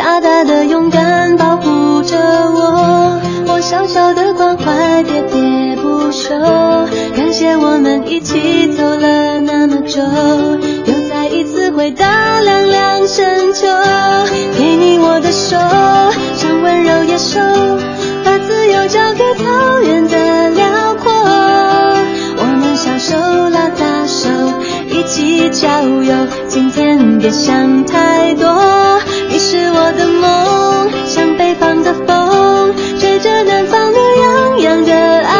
大大的勇敢保护着我，我小小的关怀喋喋不休。感谢我们一起走了那么久，又再一次回到凉凉深秋。给你我的手，像温柔野兽，把自由交给草原的辽阔。我们小手拉大手，一起郊游。今天别想太多。你是我的梦，像北方的风，吹着南方的洋洋的哀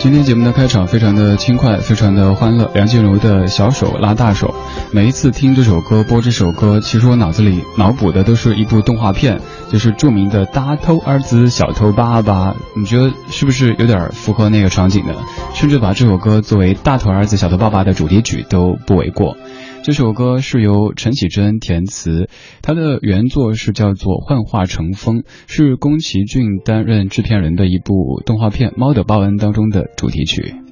今天节目的开场非常的轻快，非常的欢乐。梁静茹的小手拉大手，每一次听这首歌，播这首歌，其实我脑子里脑补的都是一部动画片，就是著名的大头儿子小头爸爸。你觉得是不是有点符合那个场景呢？甚至把这首歌作为大头儿子小头爸爸的主题曲都不为过。这首歌是由陈绮贞填词，它的原作是叫做《幻化成风》，是宫崎骏担任制片人的一部动画片《猫的报恩》当中的主题曲。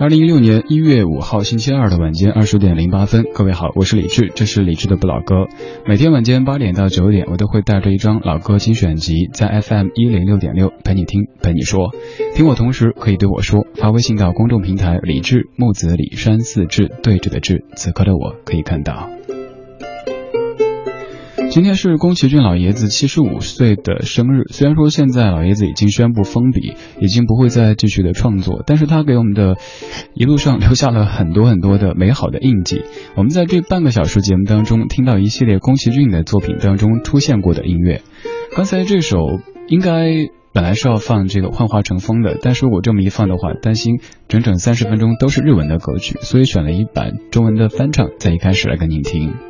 二零一六年一月五号星期二的晚间二十点零八分，各位好，我是李志，这是李志的不老歌。每天晚间八点到九点，我都会带着一张老歌精选集，在 FM 一零六点六陪你听，陪你说。听我同时可以对我说，发微信到公众平台李志木子李山四志对峙的志，此刻的我可以看到。今天是宫崎骏老爷子七十五岁的生日。虽然说现在老爷子已经宣布封笔，已经不会再继续的创作，但是他给我们的一路上留下了很多很多的美好的印记。我们在这半个小时节目当中听到一系列宫崎骏的作品当中出现过的音乐。刚才这首应该本来是要放这个幻化成风的，但是如果这么一放的话，担心整整三十分钟都是日文的歌曲，所以选了一版中文的翻唱，在一开始来跟您听。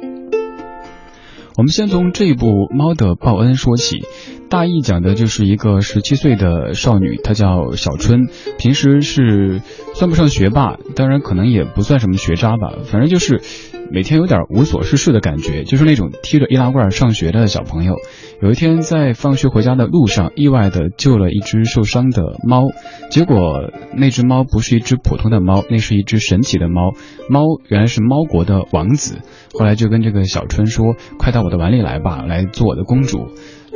我们先从这一部《猫的报恩》说起，大意讲的就是一个十七岁的少女，她叫小春，平时是算不上学霸，当然可能也不算什么学渣吧，反正就是每天有点无所事事的感觉，就是那种提着易拉罐上学的小朋友。有一天在放学回家的路上，意外的救了一只受伤的猫，结果那只猫不是一只普通的猫，那是一只神奇的猫，猫原来是猫国的王子。后来就跟这个小春说：“快到我的碗里来吧，来做我的公主。”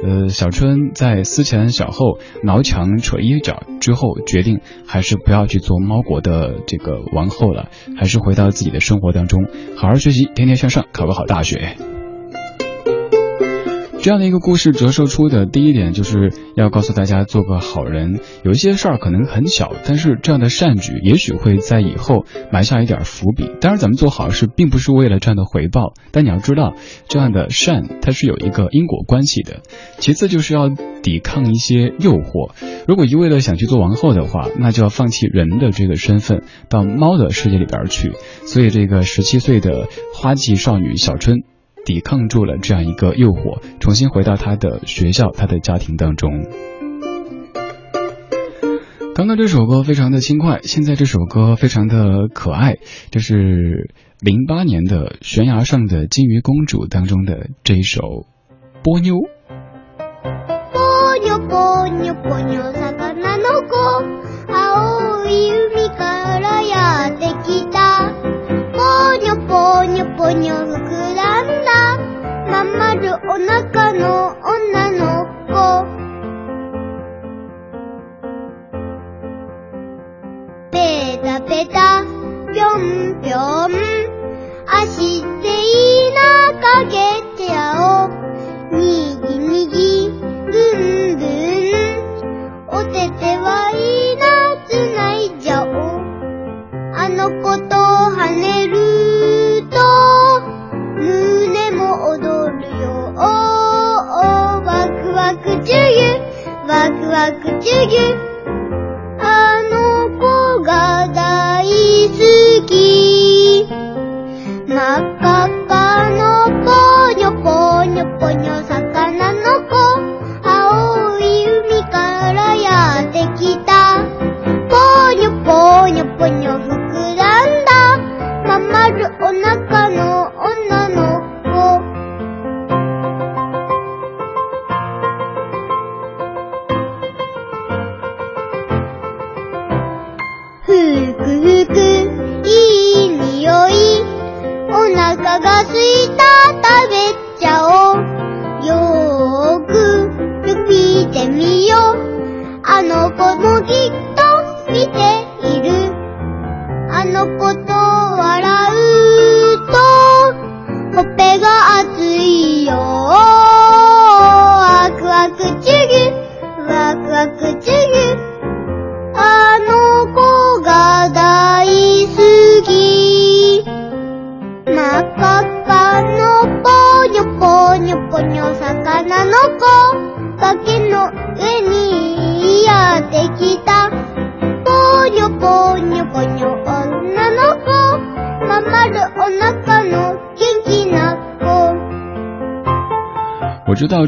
呃，小春在思前想后、挠墙扯衣角之后，决定还是不要去做猫国的这个王后了，还是回到自己的生活当中，好好学习，天天向上，考个好大学。这样的一个故事折射出的第一点，就是要告诉大家做个好人。有一些事儿可能很小，但是这样的善举也许会在以后埋下一点伏笔。当然，咱们做好事并不是为了这样的回报，但你要知道，这样的善它是有一个因果关系的。其次，就是要抵抗一些诱惑。如果一味的想去做王后的话，那就要放弃人的这个身份，到猫的世界里边去。所以，这个十七岁的花季少女小春。抵抗住了这样一个诱惑，重新回到他的学校、他的家庭当中。刚刚这首歌非常的轻快，现在这首歌非常的可爱，这是零八年的《悬崖上的金鱼公主》当中的这一首《波妞》。にょぽにょぽにょらんだ。まんまるおなかの女の子。ペタペタぴょんぴょん。あしっていなかげてあおにぎにぎぶんぶん。おててはいいの子とを跳ねると胸も踊るよ。おーおーワクワクチュギュワクワクチュギュあの子が大好き。真っ赤っかのぽにょぽにょぽにょ。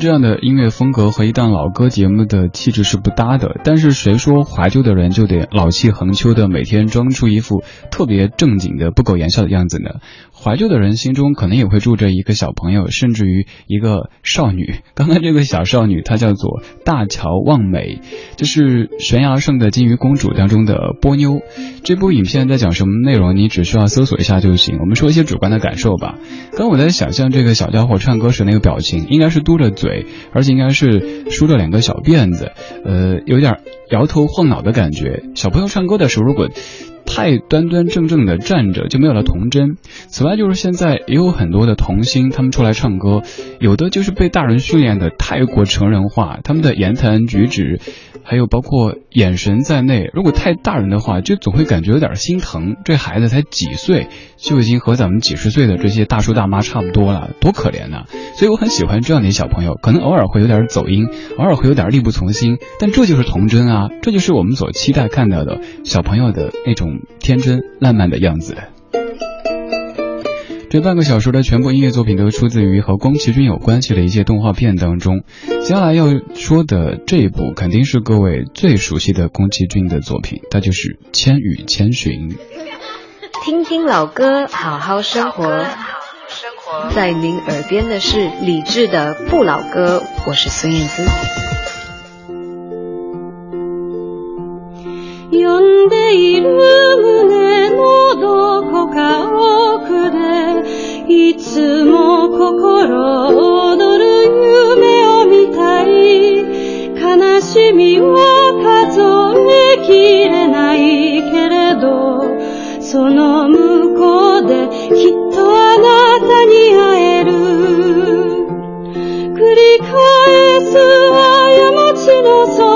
这样的音乐风格和一档老歌节目的气质是不搭的，但是谁说怀旧的人就得老气横秋的每天装出一副特别正经的不苟言笑的样子呢？怀旧的人心中可能也会住着一个小朋友，甚至于一个少女。刚刚这个小少女她叫做大乔望美，就是《悬崖上的金鱼公主》当中的波妞。这部影片在讲什么内容？你只需要搜索一下就行。我们说一些主观的感受吧。刚我在想象这个小家伙唱歌时那个表情，应该是嘟着嘴，而且应该是梳着两个小辫子，呃，有点摇头晃脑的感觉。小朋友唱歌的时候，如果太端端正正的站着，就没有了童真。此外，就是现在也有很多的童星，他们出来唱歌，有的就是被大人训练的太过成人化，他们的言谈举止，还有包括眼神在内，如果太大人的话，就总会感觉有点心疼。这孩子才几岁，就已经和咱们几十岁的这些大叔大妈差不多了，多可怜呐！所以我很喜欢这样的小朋友，可能偶尔会有点走音，偶尔会有点力不从心，但这就是童真啊，这就是我们所期待看到的小朋友的那种天真烂漫的样子。这半个小时的全部音乐作品都出自于和宫崎骏有关系的一些动画片当中。接下来要说的这一部肯定是各位最熟悉的宫崎骏的作品，它就是《千与千寻》。听听老歌，好好生活。在您耳边的是理智的不老歌，我是孙燕姿。呼んでいる胸のどこか奥でいつも心躍る夢を見たい。悲しみは数えきれないけれどその向こうできっとあなたに会える。繰り返す過ちのそ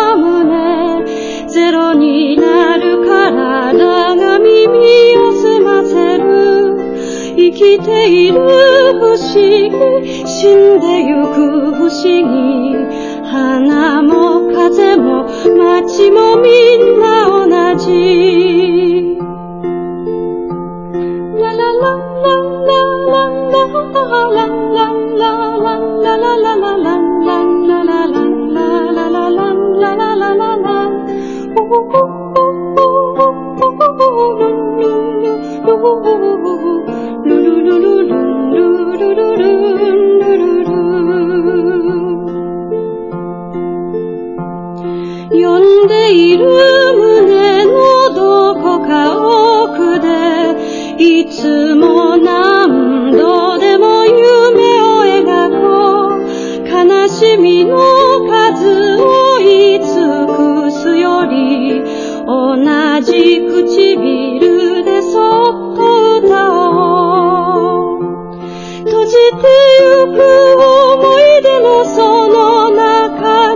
生きている不思議死んでゆく不思議花も風も街もみんな同じ。ラララララララララんでいる胸のどこか奥でいつも何度でも夢を描こう悲しみの数を言い尽くすより同じ唇でそっと歌おう閉じてゆく思い出のその中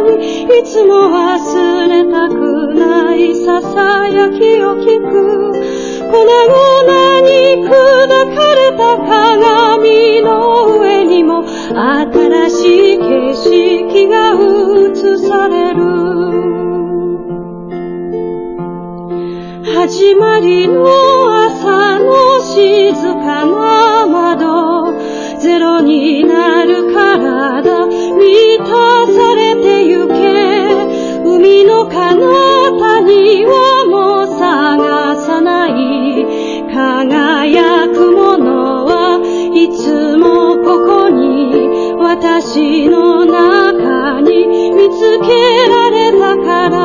いつも忘れたくないささやきを聞く。粉々に砕かれた鏡の上にも新しい景色が映される。始まりの朝の静かな窓。ゼロになる体満たされてゆけ。海の彼方にはもう探さない。輝くものはいつもここに。私の中に見つけられたから。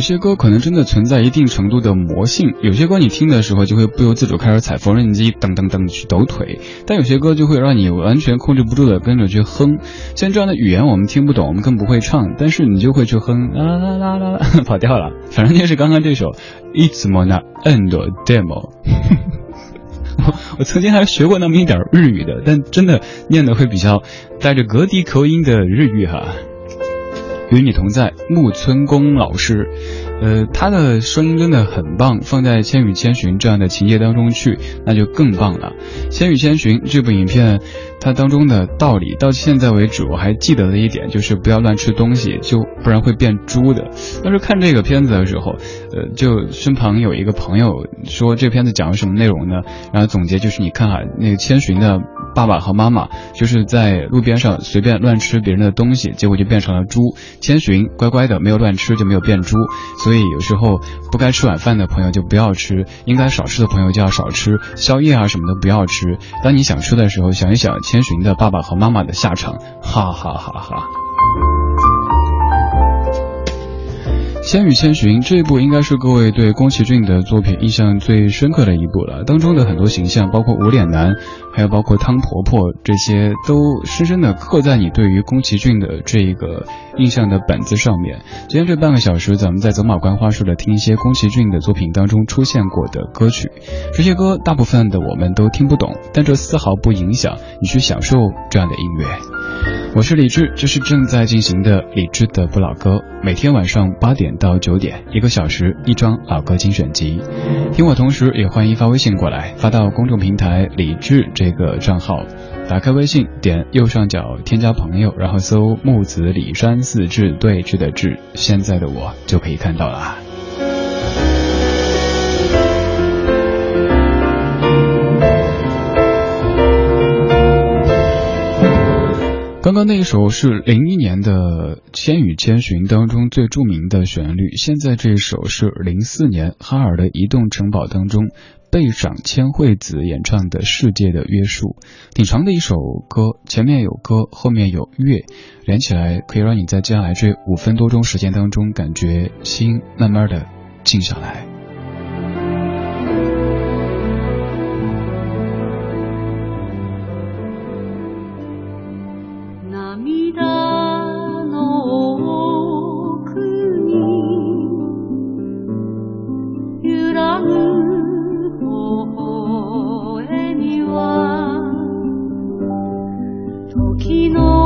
有些歌可能真的存在一定程度的魔性，有些歌你听的时候就会不由自主开始踩缝纫机，噔噔噔去抖腿；但有些歌就会让你完全控制不住的跟着去哼。像这样的语言我们听不懂，我们更不会唱，但是你就会去哼啦啦啦啦啦，跑调了。反正就是刚刚这首《It's Mona End Demo》。我我曾经还学过那么一点日语的，但真的念的会比较带着格迪口音的日语哈。与你同在，木村宫老师。呃，他的声音真的很棒，放在《千与千寻》这样的情节当中去，那就更棒了。《千与千寻》这部影片，它当中的道理，到现在为止我还记得的一点就是不要乱吃东西，就不然会变猪的。当时看这个片子的时候，呃，就身旁有一个朋友说这片子讲了什么内容呢？然后总结就是你看哈，那个千寻的。爸爸和妈妈就是在路边上随便乱吃别人的东西，结果就变成了猪。千寻乖乖的没有乱吃，就没有变猪。所所以有时候不该吃晚饭的朋友就不要吃，应该少吃的朋友就要少吃，宵夜啊什么的不要吃。当你想吃的时候，想一想千寻的爸爸和妈妈的下场，哈哈哈哈。《千与千寻》这一部应该是各位对宫崎骏的作品印象最深刻的一部了。当中的很多形象，包括无脸男，还有包括汤婆婆，这些都深深的刻在你对于宫崎骏的这个印象的本子上面。今天这半个小时，咱们在走马观花似的听一些宫崎骏的作品当中出现过的歌曲。这些歌大部分的我们都听不懂，但这丝毫不影响你去享受这样的音乐。我是李志，这是正在进行的李志的不老歌。每天晚上八点到九点，一个小时一张老歌精选集。听我同时也欢迎发微信过来，发到公众平台李志这个账号。打开微信，点右上角添加朋友，然后搜木子李山四志对峙的志，现在的我就可以看到了。刚刚那一首是零一年的《千与千寻》当中最著名的旋律，现在这首是零四年哈尔的《移动城堡》当中贝赏千惠子演唱的《世界的约束》，挺长的一首歌，前面有歌，后面有乐，连起来可以让你在接下来这五分多钟时间当中，感觉心慢慢的静下来。昨日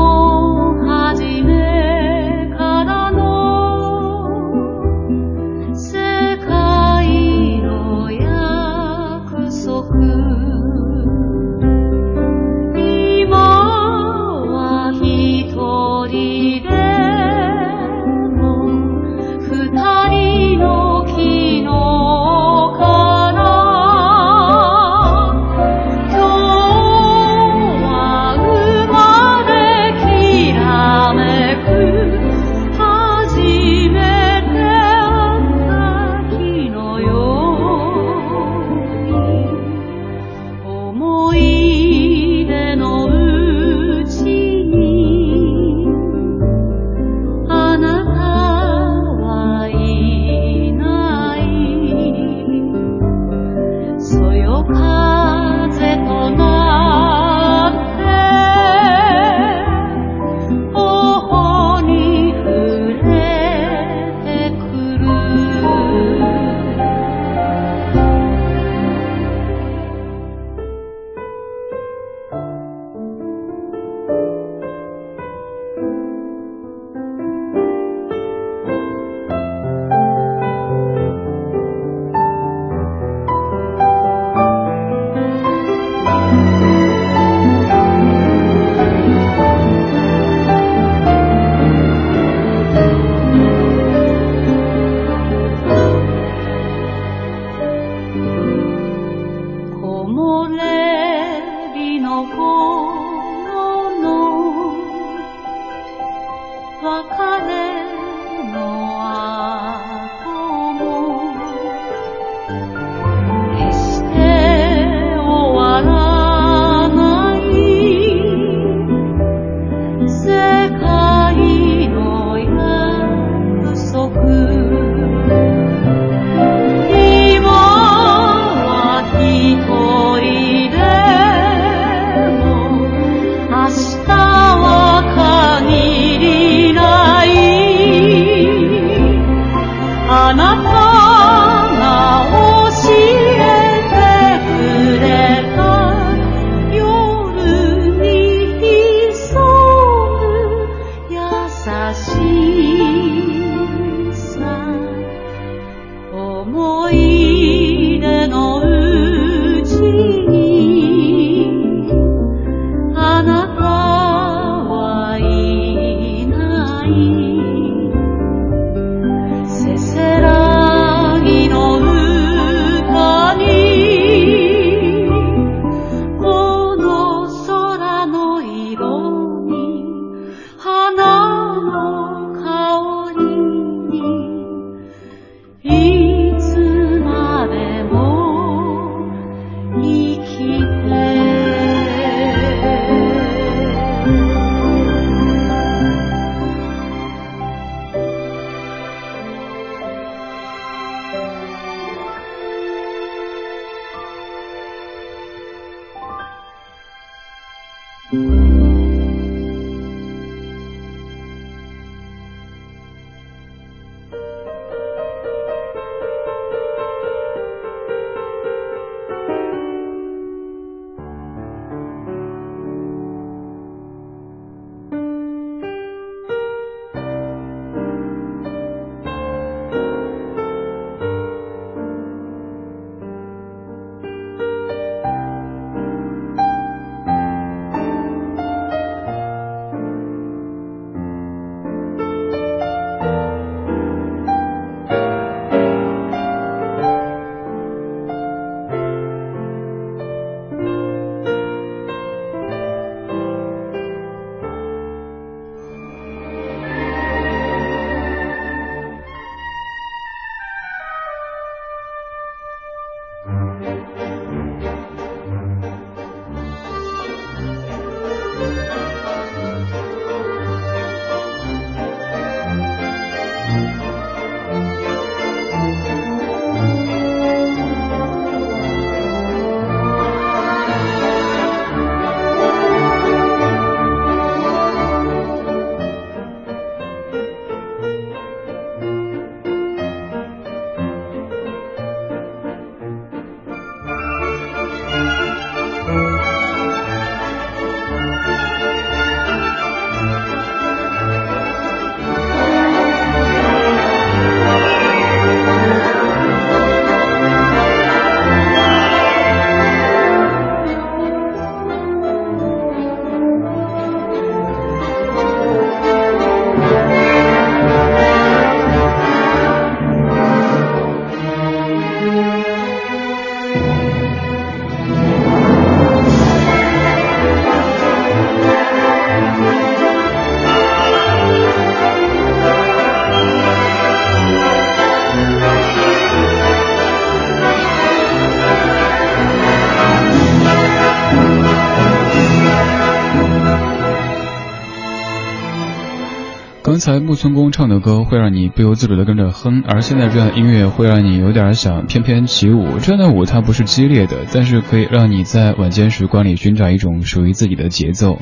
村公唱的歌会让你不由自主的跟着哼，而现在这样的音乐会让你有点想翩翩起舞。这样的舞它不是激烈的，但是可以让你在晚间时光里寻找一种属于自己的节奏。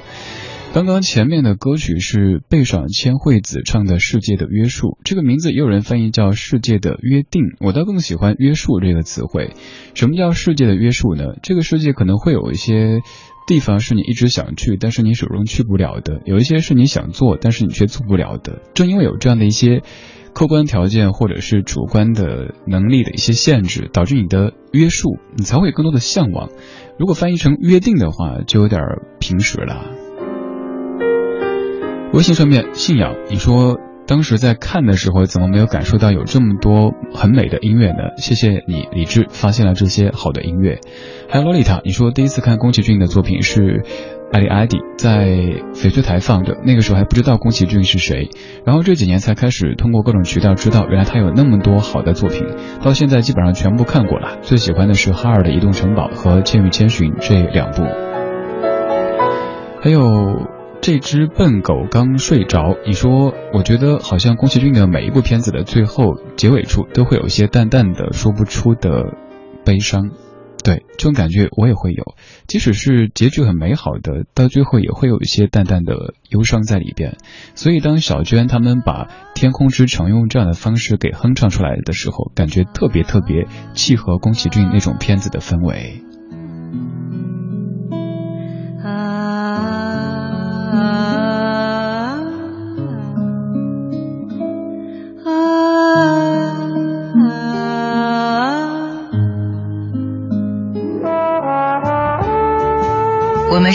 刚刚前面的歌曲是贝爽千惠子唱的《世界的约束》，这个名字也有人翻译叫《世界的约定》，我倒更喜欢“约束”这个词汇。什么叫世界的约束呢？这个世界可能会有一些。地方是你一直想去，但是你始终去不了的；有一些是你想做，但是你却做不了的。正因为有这样的一些客观条件或者是主观的能力的一些限制，导致你的约束，你才会有更多的向往。如果翻译成约定的话，就有点平实了。微信上面信仰，你说。当时在看的时候，怎么没有感受到有这么多很美的音乐呢？谢谢你，李志发现了这些好的音乐。还有洛丽塔，你说第一次看宫崎骏的作品是《艾丽艾迪》在翡翠台放着，那个时候还不知道宫崎骏是谁，然后这几年才开始通过各种渠道知道，原来他有那么多好的作品，到现在基本上全部看过了。最喜欢的是哈尔的移动城堡和《千与千寻》这两部，还有。这只笨狗刚睡着，你说，我觉得好像宫崎骏的每一部片子的最后结尾处都会有一些淡淡的说不出的悲伤，对，这种感觉我也会有，即使是结局很美好的，到最后也会有一些淡淡的忧伤在里边。所以当小娟他们把《天空之城》用这样的方式给哼唱出来的时候，感觉特别特别契合宫崎骏那种片子的氛围。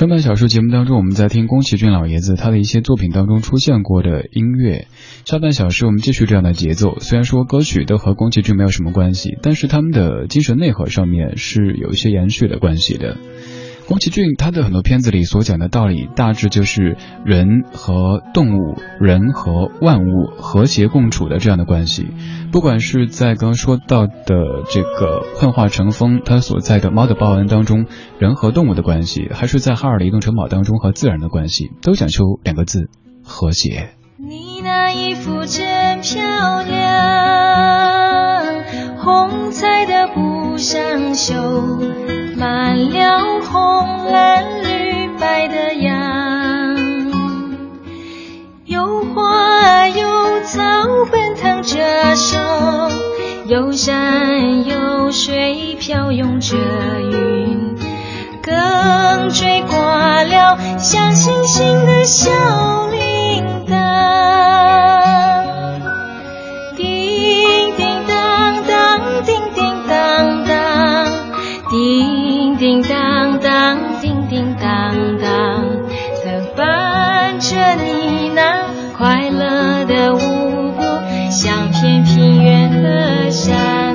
上半小时节目当中，我们在听宫崎骏老爷子他的一些作品当中出现过的音乐。下半小时我们继续这样的节奏，虽然说歌曲都和宫崎骏没有什么关系，但是他们的精神内核上面是有一些延续的关系的。宫崎骏他的很多片子里所讲的道理，大致就是人和动物、人和万物和谐共处的这样的关系。不管是在刚刚说到的这个《幻化成风》他所在的《猫的报恩》当中，人和动物的关系，还是在《哈尔的移动城堡》当中和自然的关系，都讲究两个字：和谐。你那衣服真漂亮，红彩的布上绣满了红蓝绿白的样，有花有草奔腾着手，有山有水飘涌着云，更吹挂了像星星的小铃铛。叮叮当当，的伴着你那快乐的舞步，像片平原和山。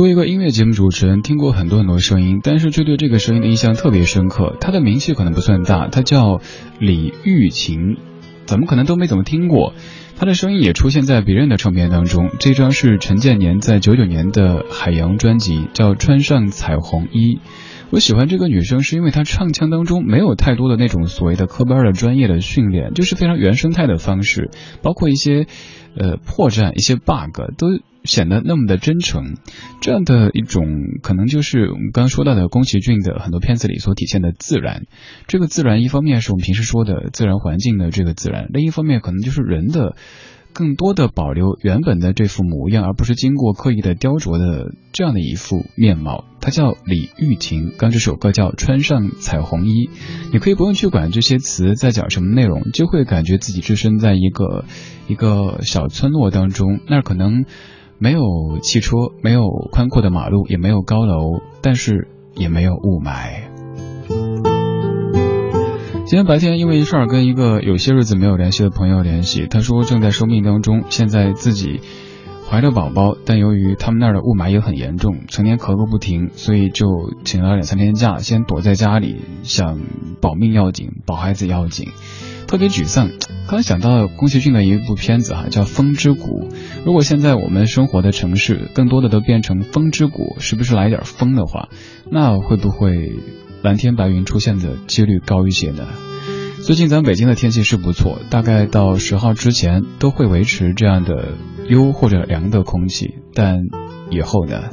作为一个音乐节目主持人，听过很多很多声音，但是却对这个声音的印象特别深刻。他的名气可能不算大，他叫李玉琴，怎么可能都没怎么听过。他的声音也出现在别人的唱片当中。这张是陈建年在九九年的海洋专辑，叫《穿上彩虹衣》。我喜欢这个女生是因为她唱腔当中没有太多的那种所谓的科班的专业的训练，就是非常原生态的方式，包括一些呃破绽、一些 bug 都显得那么的真诚。这样的一种可能就是我们刚刚说到的宫崎骏的很多片子里所体现的自然。这个自然一方面是我们平时说的自然环境的这个自然，另一方面可能就是人的。更多的保留原本的这副模样，而不是经过刻意的雕琢的这样的一副面貌。他叫李玉婷，刚这首歌叫《穿上彩虹衣》，你可以不用去管这些词在讲什么内容，就会感觉自己置身在一个一个小村落当中，那儿可能没有汽车，没有宽阔的马路，也没有高楼，但是也没有雾霾。今天白天因为一事儿跟一个有些日子没有联系的朋友联系，他说正在生病当中，现在自己怀着宝宝，但由于他们那儿的雾霾也很严重，成天咳个不停，所以就请了两三天假，先躲在家里，想保命要紧，保孩子要紧，特别沮丧。刚想到宫崎骏的一部片子哈，叫《风之谷》。如果现在我们生活的城市更多的都变成风之谷，是不是来点风的话，那会不会？蓝天白云出现的几率高一些呢。最近咱北京的天气是不错，大概到十号之前都会维持这样的优或者凉的空气。但以后呢？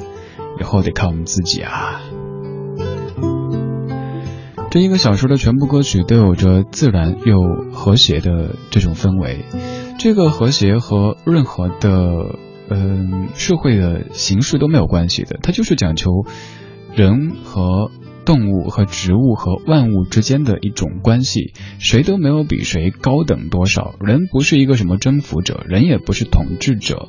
以后得看我们自己啊。这一个小时的全部歌曲都有着自然又和谐的这种氛围，这个和谐和任何的嗯社会的形式都没有关系的，它就是讲求人和。动物和植物和万物之间的一种关系，谁都没有比谁高等多少。人不是一个什么征服者，人也不是统治者。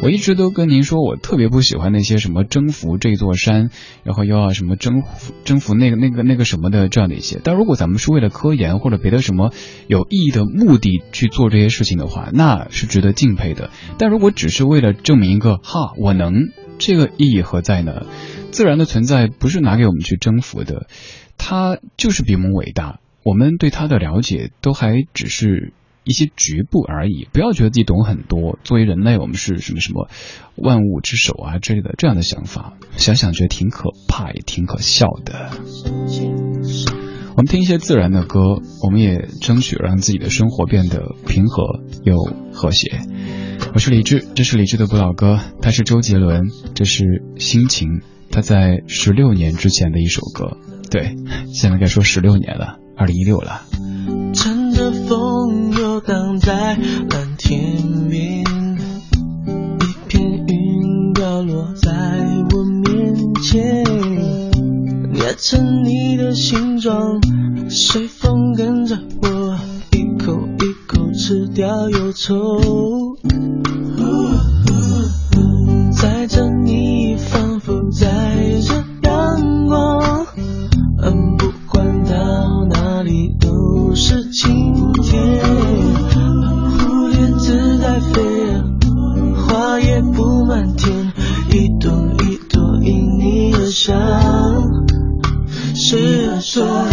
我一直都跟您说，我特别不喜欢那些什么征服这座山，然后又要什么征服征服那个那个那个什么的这样的一些。但如果咱们是为了科研或者别的什么有意义的目的去做这些事情的话，那是值得敬佩的。但如果只是为了证明一个哈我能，这个意义何在呢？自然的存在不是拿给我们去征服的，它就是比我们伟大。我们对它的了解都还只是一些局部而已。不要觉得自己懂很多。作为人类，我们是什么什么万物之首啊之类的这样的想法，想想觉得挺可怕，也挺可笑的。我们听一些自然的歌，我们也争取让自己的生活变得平和又和谐。我是李志，这是李志的不老歌，他是周杰伦，这是心情。他在十六年之前的一首歌，对，现在该说十六年了，二零一六了。乘着风游荡在蓝天边，一片云掉落在我面前，捏成你的形状，随风跟着我，一口一口吃掉忧愁。刚在这阳光，嗯，不管到哪里都是晴天。蝴蝶自在飞，花也布满天，一朵一朵因你而香。是啊，说。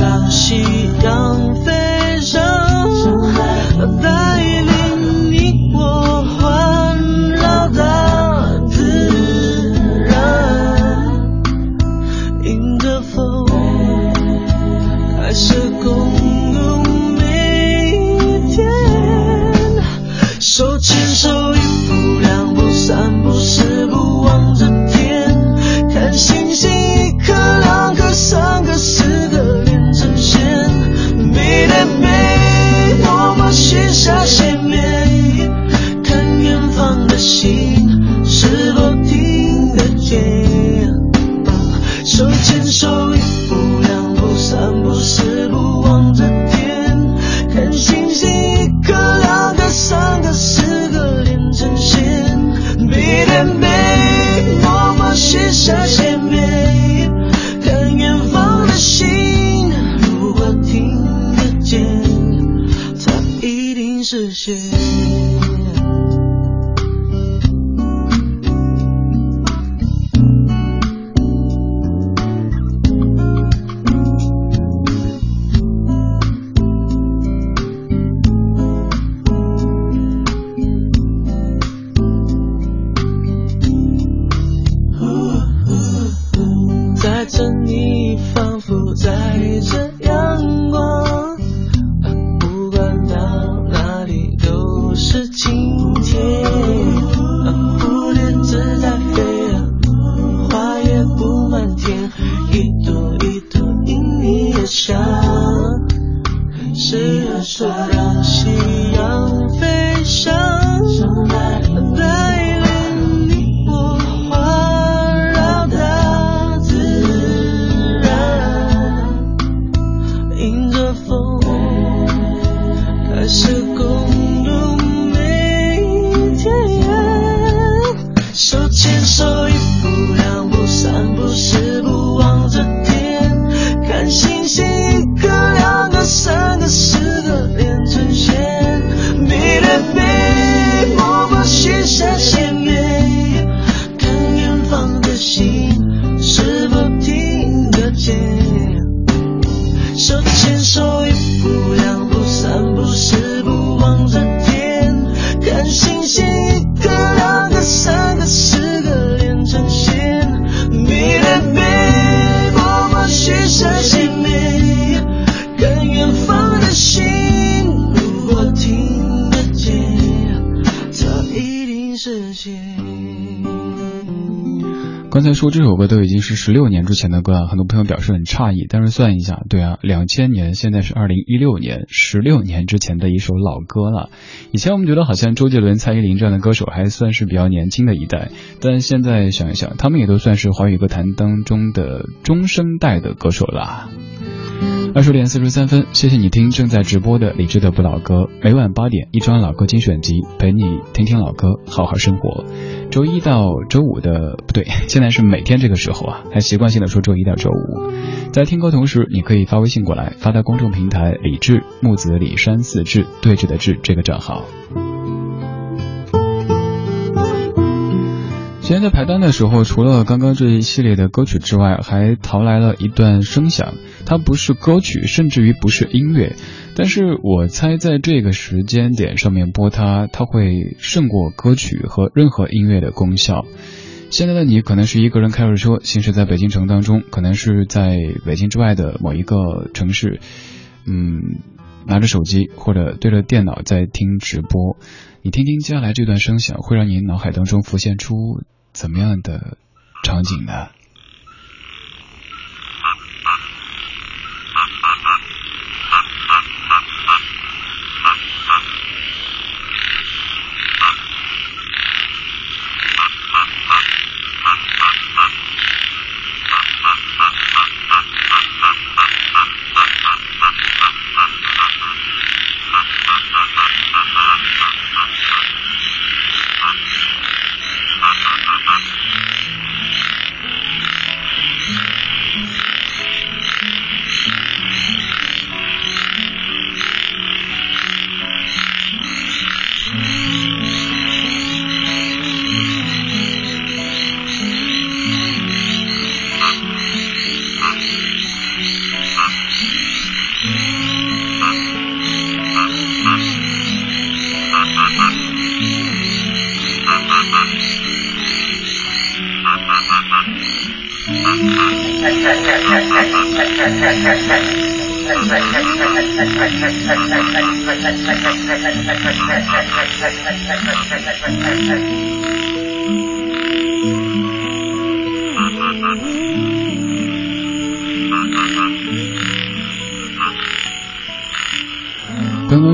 这首歌都已经是十六年之前的歌了，很多朋友表示很诧异。但是算一下，对啊，两千年，现在是二零一六年，十六年之前的一首老歌了。以前我们觉得好像周杰伦、蔡依林这样的歌手还算是比较年轻的一代，但现在想一想，他们也都算是华语歌坛当中的中生代的歌手了。二十点四十三分，谢谢你听正在直播的李志的不老歌，每晚八点一张老歌精选集，陪你听听老歌，好好生活。周一到周五的不对，现在是每天这个时候啊，还习惯性的说周一到周五。在听歌同时，你可以发微信过来，发到公众平台李志木子李山四志对峙的志这个账号。今天在排单的时候，除了刚刚这一系列的歌曲之外，还淘来了一段声响。它不是歌曲，甚至于不是音乐，但是我猜在这个时间点上面播它，它会胜过歌曲和任何音乐的功效。现在的你可能是一个人开着车行驶在北京城当中，可能是在北京之外的某一个城市，嗯，拿着手机或者对着电脑在听直播。你听听接下来这段声响，会让你脑海当中浮现出。怎么样的场景呢？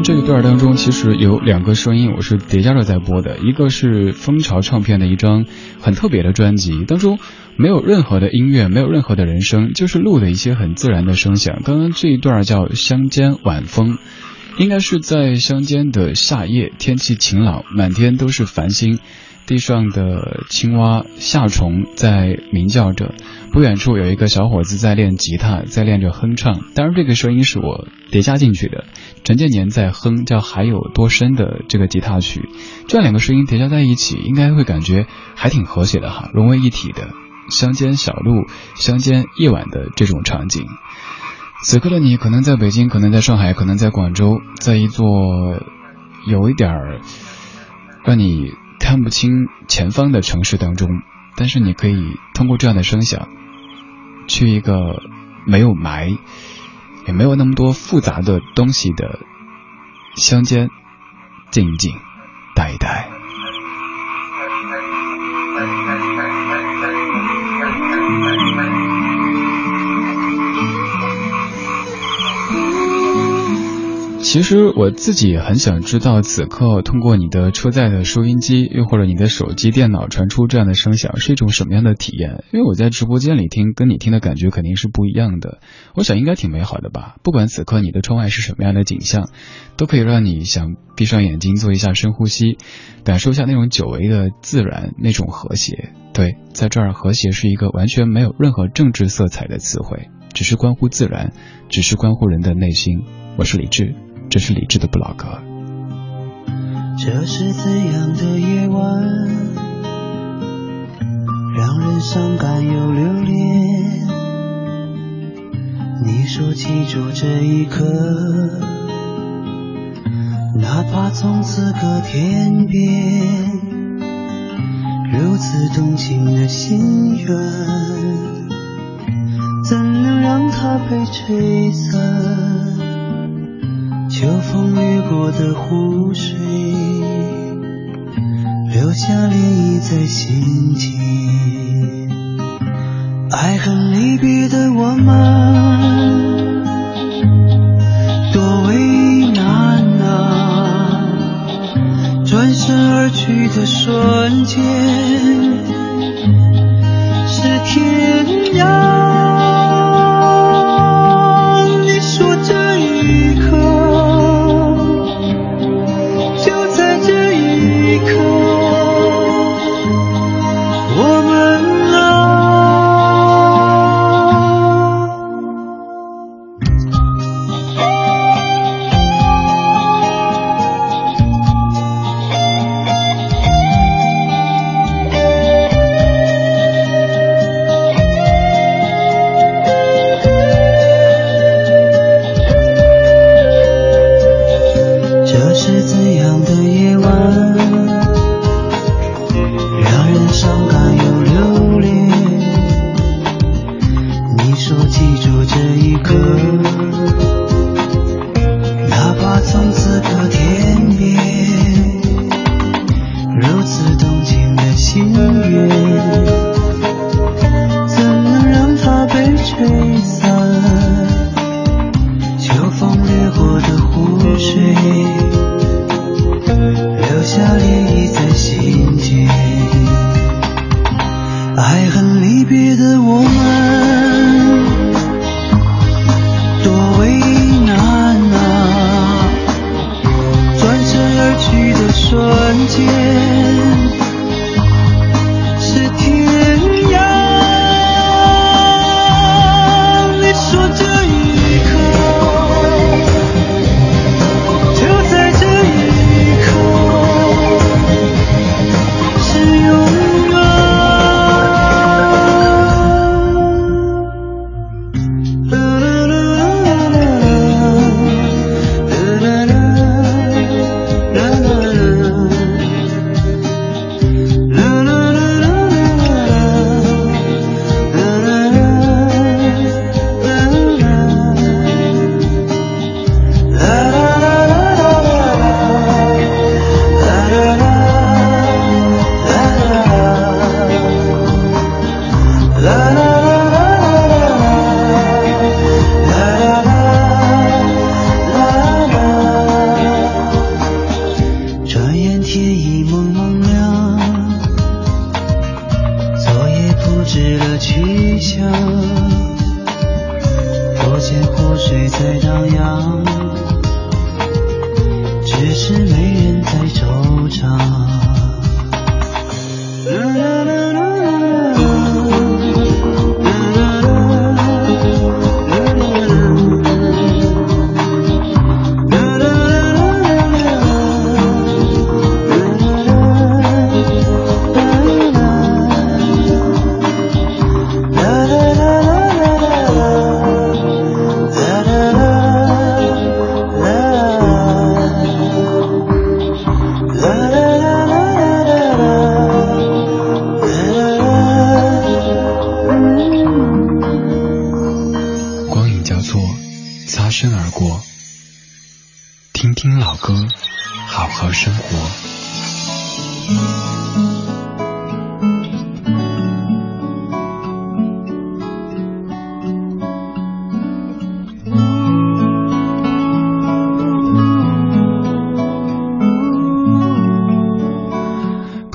这一段当中，其实有两个声音，我是叠加着在播的。一个是蜂巢唱片的一张很特别的专辑，当中没有任何的音乐，没有任何的人声，就是录的一些很自然的声响。刚刚这一段叫《乡间晚风》，应该是在乡间的夏夜，天气晴朗，满天都是繁星。地上的青蛙、夏虫在鸣叫着，不远处有一个小伙子在练吉他，在练着哼唱。当然，这个声音是我叠加进去的。陈建年在哼叫《海有多深》的这个吉他曲，这两个声音叠加在一起，应该会感觉还挺和谐的哈，融为一体的乡间小路、乡间夜晚的这种场景。此刻的你，可能在北京，可能在上海，可能在广州，在一座有一点儿让你。看不清前方的城市当中，但是你可以通过这样的声响，去一个没有霾，也没有那么多复杂的东西的乡间，静一静，待一待。其实我自己也很想知道，此刻通过你的车载的收音机，又或者你的手机、电脑传出这样的声响，是一种什么样的体验？因为我在直播间里听，跟你听的感觉肯定是不一样的。我想应该挺美好的吧。不管此刻你的窗外是什么样的景象，都可以让你想闭上眼睛做一下深呼吸，感受一下那种久违的自然，那种和谐。对，在这儿和谐是一个完全没有任何政治色彩的词汇，只是关乎自然，只是关乎人的内心。我是李志。这是理智的不老歌。这是怎样的夜晚，让人伤感又留恋？你说记住这一刻，哪怕从此隔天边，如此动情的心愿，怎能让它被吹散？秋风掠过的湖水，留下涟漪在心间。爱恨离别的我们，多为难啊！转身而去的瞬间，是天涯。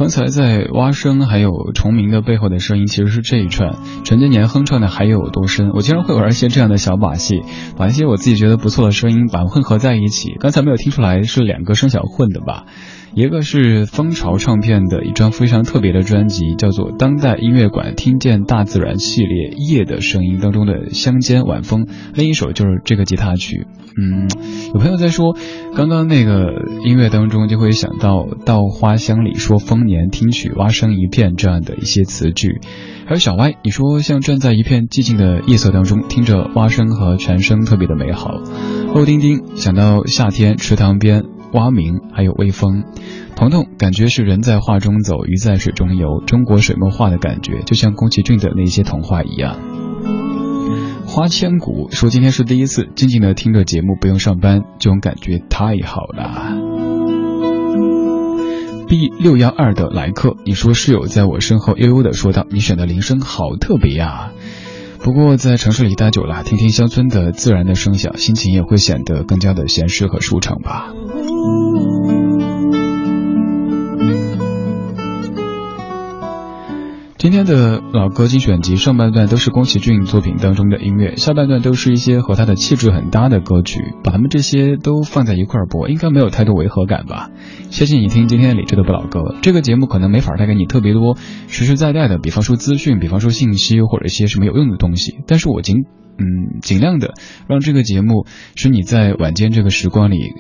刚才在蛙声还有虫鸣的背后的声音，其实是这一串。陈建年哼唱的《还有多深》，我经常会玩一些这样的小把戏，把一些我自己觉得不错的声音把混合在一起。刚才没有听出来是两个声小混的吧？一个是蜂巢唱片的一张非常特别的专辑，叫做《当代音乐馆听见大自然系列夜的声音》当中的乡间晚风，另一首就是这个吉他曲。嗯，有朋友在说，刚刚那个音乐当中就会想到“稻花香里说丰年，听取蛙声一片”这样的一些词句。还有小歪，你说像站在一片寂静的夜色当中，听着蛙声和蝉声，特别的美好。欧丁丁想到夏天池塘边。蛙鸣，还有微风，彤彤感觉是人在画中走，鱼在水中游，中国水墨画的感觉，就像宫崎骏的那些童话一样。花千骨说今天是第一次静静的听着节目，不用上班，这种感觉太好了。B 六幺二的来客，你说室友在我身后悠悠的说道：“你选的铃声好特别呀。”不过在城市里待久了，听听乡村的自然的声响，心情也会显得更加的闲适和舒畅吧。今天的老歌精选集上半段都是宫崎骏作品当中的音乐，下半段都是一些和他的气质很搭的歌曲，把他们这些都放在一块儿播，应该没有太多违和感吧？谢谢你听今天理智的不老歌，这个节目可能没法带给你特别多实实在在的，比方说资讯，比方说信息或者一些什么有用的东西，但是我尽嗯尽量的让这个节目使你在晚间这个时光里，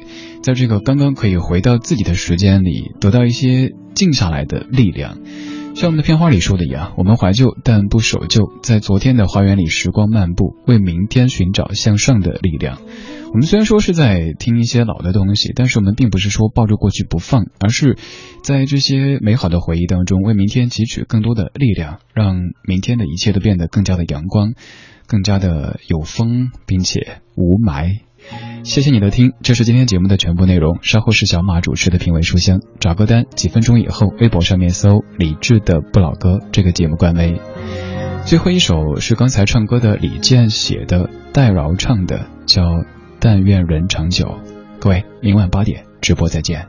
在这个刚刚可以回到自己的时间里，得到一些静下来的力量。像我们的片花里说的一样，我们怀旧但不守旧，在昨天的花园里时光漫步，为明天寻找向上的力量。我们虽然说是在听一些老的东西，但是我们并不是说抱着过去不放，而是在这些美好的回忆当中，为明天汲取更多的力量，让明天的一切都变得更加的阳光，更加的有风，并且无霾。谢谢你的听，这是今天节目的全部内容。稍后是小马主持的品味书香，找歌单，几分钟以后，微博上面搜“李志的不老歌”这个节目官微。最后一首是刚才唱歌的李健写的，戴娆唱的，叫《但愿人长久》。各位，明晚八点直播再见。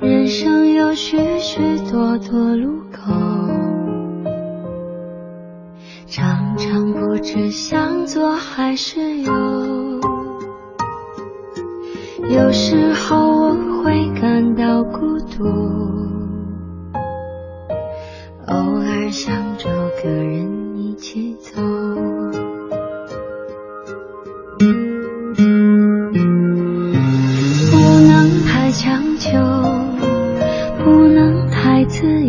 人生有许许多多路口。常常不知向左还是右，有时候我会感到孤独，偶尔想找个人一起走。不能太强求，不能太自，